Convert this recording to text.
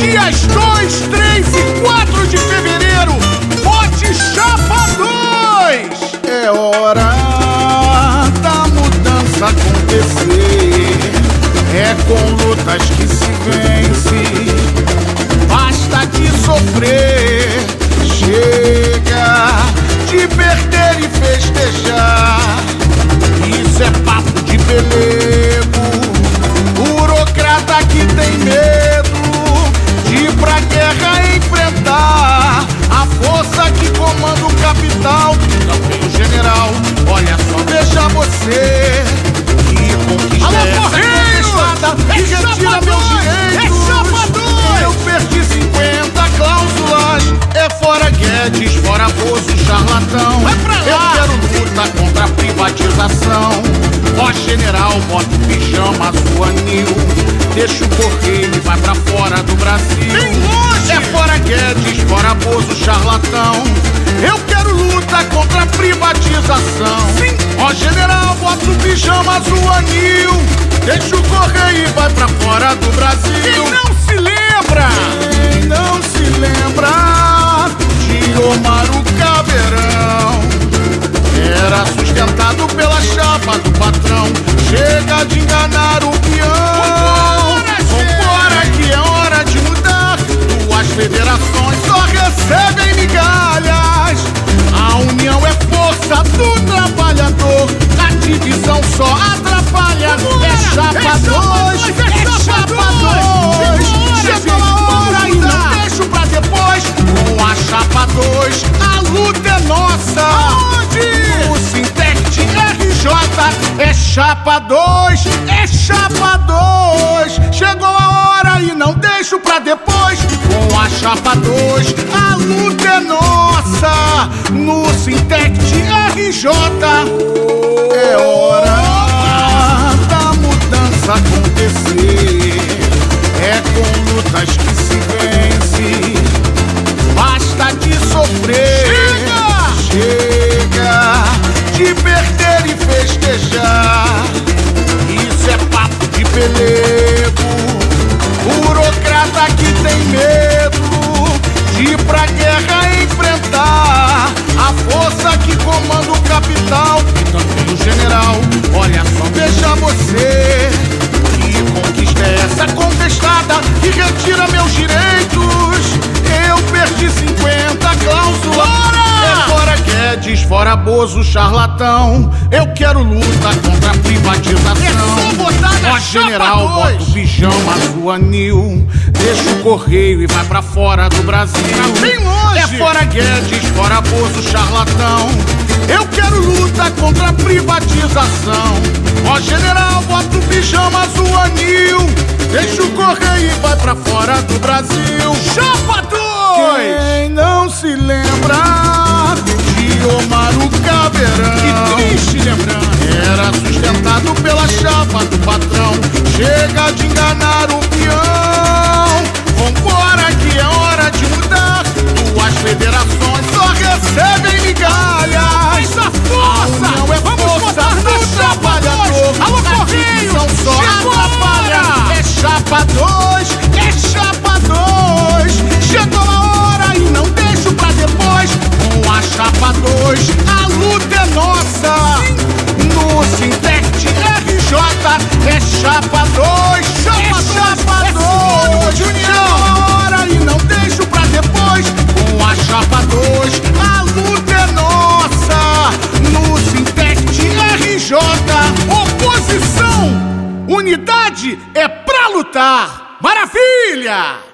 Dias 2, 3 e 4 de fevereiro, Bote Chapa 2! É hora da mudança acontecer. É com lutas que se vence. Você. Que conquista Alô, Correio! É e retira chapa meus dois! direitos. É dois! Eu perdi 50 cláusulas. É fora Guedes, fora Bozo, charlatão. Vai pra lá! Eu quero luta contra a privatização. Ó general, bota o pijama azul anil. Deixa o correio e vai pra fora do Brasil. Bem longe! É fora Guedes, fora Bozo, charlatão. Eu quero luta contra privatização. Sim. Ó general, bota o pijama azul anil. Deixa o correio e vai pra fora do Brasil. Quem não se lembra? Quem não se lembra de Omar o Caveirão Era sustentado pela chapa do patrão Chega de enganar o chapa 2, é chapa 2 Chegou a hora e não deixo pra depois. Com a chapa 2, a luta é nossa. No Sintect RJ Veja você. Que conquista é essa contestada Que retira meus direitos? Eu perdi 50 cláusulas É fora Guedes, fora Bozo, charlatão. Eu quero luta contra a privatização. É na Ó general, dois. bota o pijama azul anil Deixa o correio e vai pra fora do Brasil. Tá bem longe. É fora Guedes, fora Bozo, charlatão Eu quero luta contra a privatização Ó general, bota o pijama azul anil Deixa o correio e vai pra fora do Brasil Chapa 2! Quem não se lembra de Omar o Caveirão Que triste lembrança! era sustentado pela chapa do patrão. Chega de enganar Unidade é pra lutar. Maravilha!